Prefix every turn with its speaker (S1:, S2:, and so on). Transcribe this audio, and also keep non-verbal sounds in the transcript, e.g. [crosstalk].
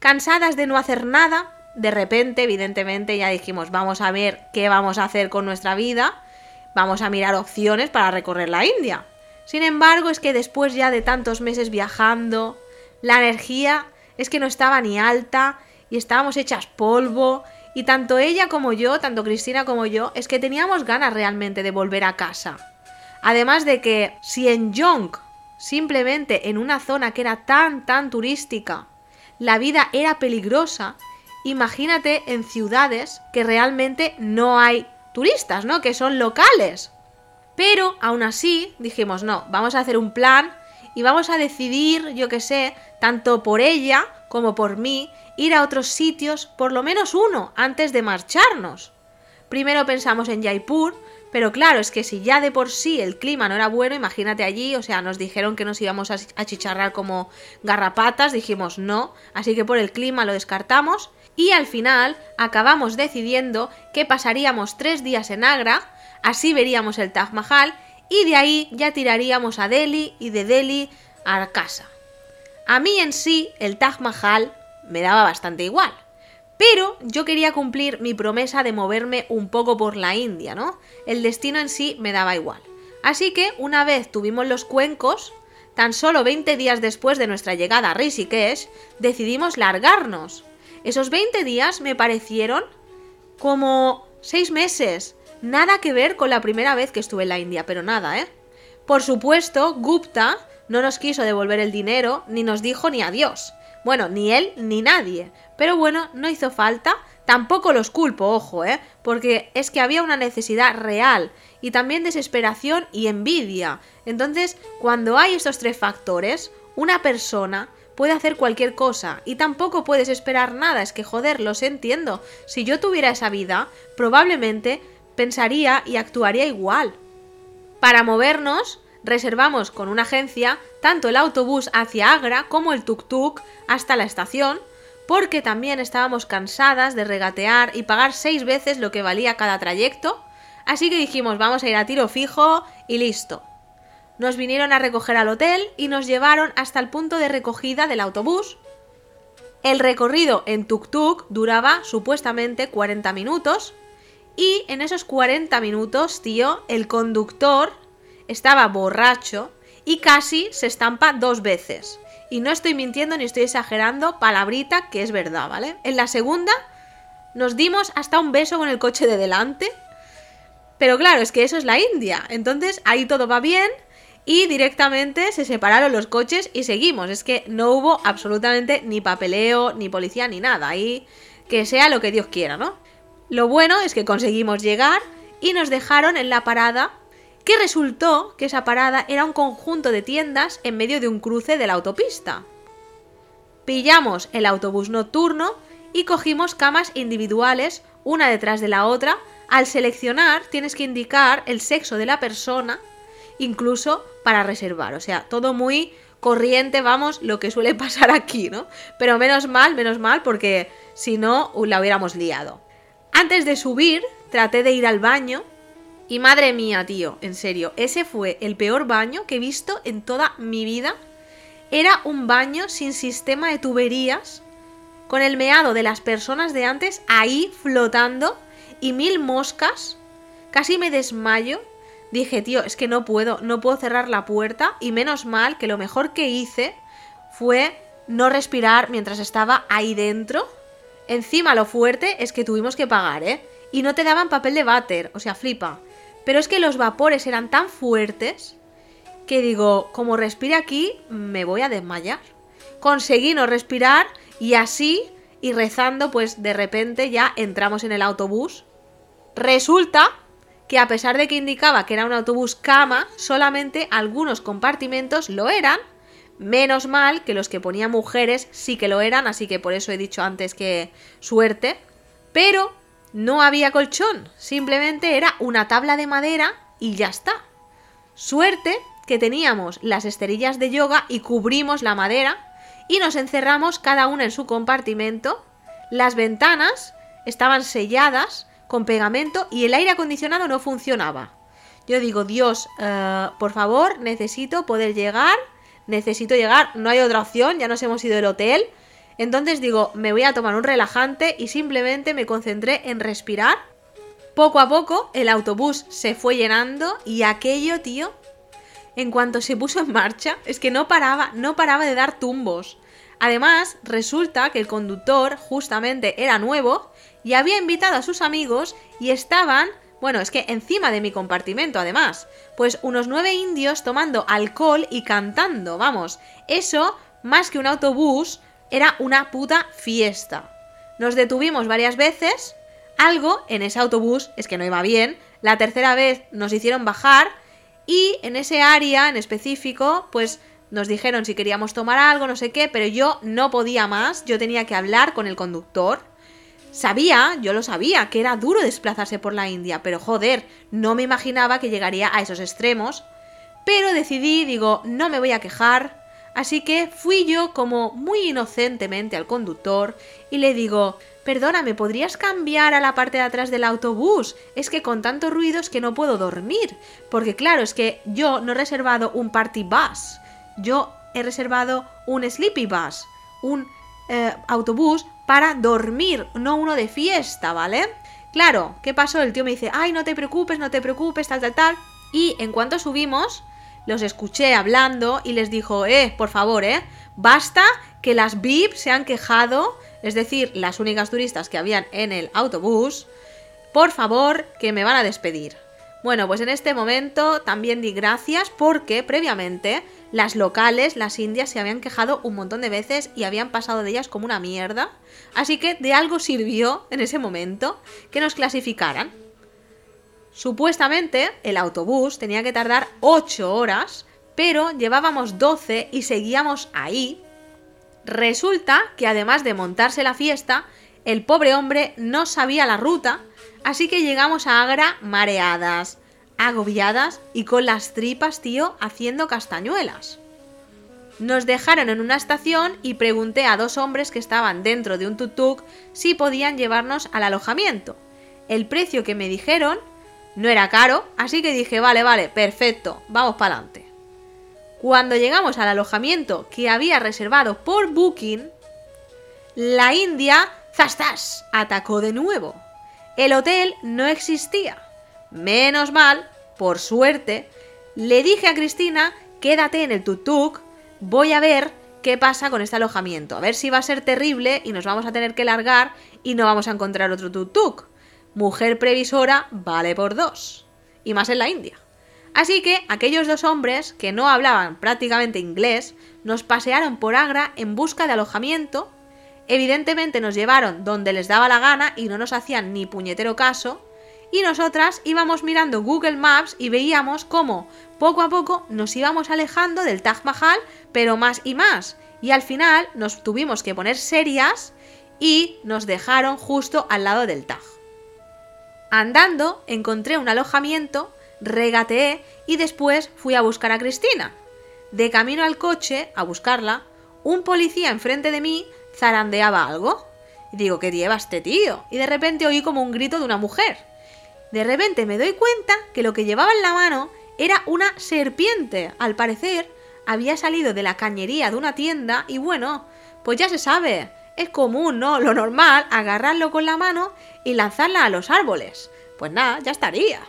S1: Cansadas de no hacer nada, de repente, evidentemente, ya dijimos, vamos a ver qué vamos a hacer con nuestra vida, vamos a mirar opciones para recorrer la India. Sin embargo, es que después ya de tantos meses viajando, la energía es que no estaba ni alta y estábamos hechas polvo y tanto ella como yo, tanto Cristina como yo, es que teníamos ganas realmente de volver a casa. Además de que si en Yonk, simplemente en una zona que era tan, tan turística, la vida era peligrosa, imagínate en ciudades que realmente no hay turistas, ¿no? Que son locales. Pero aún así dijimos, no, vamos a hacer un plan y vamos a decidir, yo que sé, tanto por ella como por mí, ir a otros sitios, por lo menos uno, antes de marcharnos. Primero pensamos en Jaipur, pero claro, es que si ya de por sí el clima no era bueno, imagínate allí, o sea, nos dijeron que nos íbamos a achicharrar como garrapatas, dijimos no, así que por el clima lo descartamos y al final acabamos decidiendo que pasaríamos tres días en Agra, así veríamos el Taj Mahal y de ahí ya tiraríamos a Delhi y de Delhi a casa. A mí en sí el Taj Mahal me daba bastante igual. Pero yo quería cumplir mi promesa de moverme un poco por la India, ¿no? El destino en sí me daba igual. Así que una vez tuvimos los cuencos, tan solo 20 días después de nuestra llegada a Rishikesh, decidimos largarnos. Esos 20 días me parecieron como 6 meses. Nada que ver con la primera vez que estuve en la India, pero nada, ¿eh? Por supuesto, Gupta no nos quiso devolver el dinero, ni nos dijo ni adiós. Bueno, ni él ni nadie. Pero bueno, no hizo falta. Tampoco los culpo, ojo, ¿eh? Porque es que había una necesidad real y también desesperación y envidia. Entonces, cuando hay estos tres factores, una persona puede hacer cualquier cosa y tampoco puedes esperar nada. Es que joder, los entiendo. Si yo tuviera esa vida, probablemente pensaría y actuaría igual. Para movernos, reservamos con una agencia tanto el autobús hacia Agra como el tuk-tuk hasta la estación, porque también estábamos cansadas de regatear y pagar seis veces lo que valía cada trayecto, así que dijimos vamos a ir a tiro fijo y listo. Nos vinieron a recoger al hotel y nos llevaron hasta el punto de recogida del autobús. El recorrido en tuk-tuk duraba supuestamente 40 minutos y en esos 40 minutos, tío, el conductor estaba borracho y casi se estampa dos veces. Y no estoy mintiendo ni estoy exagerando, palabrita que es verdad, ¿vale? En la segunda nos dimos hasta un beso con el coche de delante. Pero claro, es que eso es la India. Entonces ahí todo va bien y directamente se separaron los coches y seguimos. Es que no hubo absolutamente ni papeleo, ni policía, ni nada. Ahí que sea lo que Dios quiera, ¿no? Lo bueno es que conseguimos llegar y nos dejaron en la parada que resultó que esa parada era un conjunto de tiendas en medio de un cruce de la autopista. Pillamos el autobús nocturno y cogimos camas individuales, una detrás de la otra. Al seleccionar tienes que indicar el sexo de la persona, incluso para reservar. O sea, todo muy corriente, vamos, lo que suele [laughs] pasar aquí, ¿no? Pero menos mal, menos mal, porque si no, la hubiéramos liado. Antes de subir, traté de ir al baño y madre mía, tío, en serio, ese fue el peor baño que he visto en toda mi vida. Era un baño sin sistema de tuberías, con el meado de las personas de antes ahí flotando y mil moscas. Casi me desmayo. Dije, tío, es que no puedo, no puedo cerrar la puerta y menos mal que lo mejor que hice fue no respirar mientras estaba ahí dentro. Encima lo fuerte es que tuvimos que pagar, ¿eh? Y no te daban papel de váter, o sea, flipa. Pero es que los vapores eran tan fuertes que digo, como respire aquí, me voy a desmayar. Conseguí no respirar y así, y rezando, pues de repente ya entramos en el autobús. Resulta que a pesar de que indicaba que era un autobús cama, solamente algunos compartimentos lo eran. Menos mal que los que ponía mujeres sí que lo eran, así que por eso he dicho antes que suerte. Pero no había colchón, simplemente era una tabla de madera y ya está. Suerte que teníamos las esterillas de yoga y cubrimos la madera y nos encerramos cada una en su compartimento. Las ventanas estaban selladas con pegamento y el aire acondicionado no funcionaba. Yo digo, Dios, eh, por favor, necesito poder llegar, necesito llegar, no hay otra opción, ya nos hemos ido del hotel, Entonces digo, me voy a tomar un relajante y simplemente me concentré en respirar. Poco a poco el autobús se fue llenando y aquello, tío, en cuanto se puso en marcha, es que no paraba, no paraba de dar tumbos. Además, resulta que el conductor justamente era nuevo y había invitado a sus amigos y estaban, bueno, es que encima de mi compartimento además, pues unos nueve indios tomando alcohol y cantando, vamos, eso, más que un autobús, era una puta fiesta. Nos detuvimos varias veces, algo en ese autobús es que no iba bien, la tercera vez nos hicieron bajar y en ese área en específico, pues nos dijeron si queríamos tomar algo, no sé qué, pero yo no podía más, yo tenía que hablar con el conductor. Sabía, yo lo sabía, que era duro desplazarse por la India, pero joder, no me imaginaba que llegaría a esos extremos. Pero decidí, digo, no me voy a quejar, así que fui yo como muy inocentemente al conductor y le digo, Perdona, ¿me podrías cambiar a la parte de atrás del autobús? Es que con tanto ruido es que no puedo dormir. Porque claro, es que yo no he reservado un party bus. Yo he reservado un sleepy bus. Un eh, autobús para dormir, no uno de fiesta, ¿vale? Claro, ¿qué pasó? El tío me dice, ay, no te preocupes, no te preocupes, tal, tal, tal. Y en cuanto subimos, los escuché hablando y les dijo, eh, por favor, eh, basta que las VIP se han quejado es decir, las únicas turistas que habían en el autobús, por favor, que me van a despedir. Bueno, pues en este momento también di gracias porque previamente las locales, las indias, se habían quejado un montón de veces y habían pasado de ellas como una mierda. Así que de algo sirvió en ese momento que nos clasificaran. Supuestamente el autobús tenía que tardar 8 horas, pero llevábamos 12 y seguíamos ahí Resulta que además de montarse la fiesta, el pobre hombre no sabía la ruta, así que llegamos a Agra mareadas, agobiadas y con las tripas, tío, haciendo castañuelas. Nos dejaron en una estación y pregunté a dos hombres que estaban dentro de un tuk-tuk si podían llevarnos al alojamiento. El precio que me dijeron no era caro, así que dije, vale, vale, perfecto, vamos para adelante. Cuando llegamos al alojamiento que había reservado por Booking, la India, zastas, atacó de nuevo. El hotel no existía. Menos mal, por suerte, le dije a Cristina, quédate en el tuk-tuk, voy a ver qué pasa con este alojamiento, a ver si va a ser terrible y nos vamos a tener que largar y no vamos a encontrar otro tuk-tuk. Mujer previsora vale por dos. Y más en la India. Así que aquellos dos hombres, que no hablaban prácticamente inglés, nos pasearon por Agra en busca de alojamiento. Evidentemente nos llevaron donde les daba la gana y no nos hacían ni puñetero caso. Y nosotras íbamos mirando Google Maps y veíamos cómo poco a poco nos íbamos alejando del Taj Mahal, pero más y más. Y al final nos tuvimos que poner serias y nos dejaron justo al lado del Taj. Andando encontré un alojamiento regateé y después fui a buscar a Cristina. De camino al coche, a buscarla, un policía enfrente de mí zarandeaba algo. Digo, ¿qué lleva este tío? Y de repente oí como un grito de una mujer. De repente me doy cuenta que lo que llevaba en la mano era una serpiente. Al parecer, había salido de la cañería de una tienda y bueno, pues ya se sabe, es común, ¿no? Lo normal, agarrarlo con la mano y lanzarla a los árboles. Pues nada, ya estaría.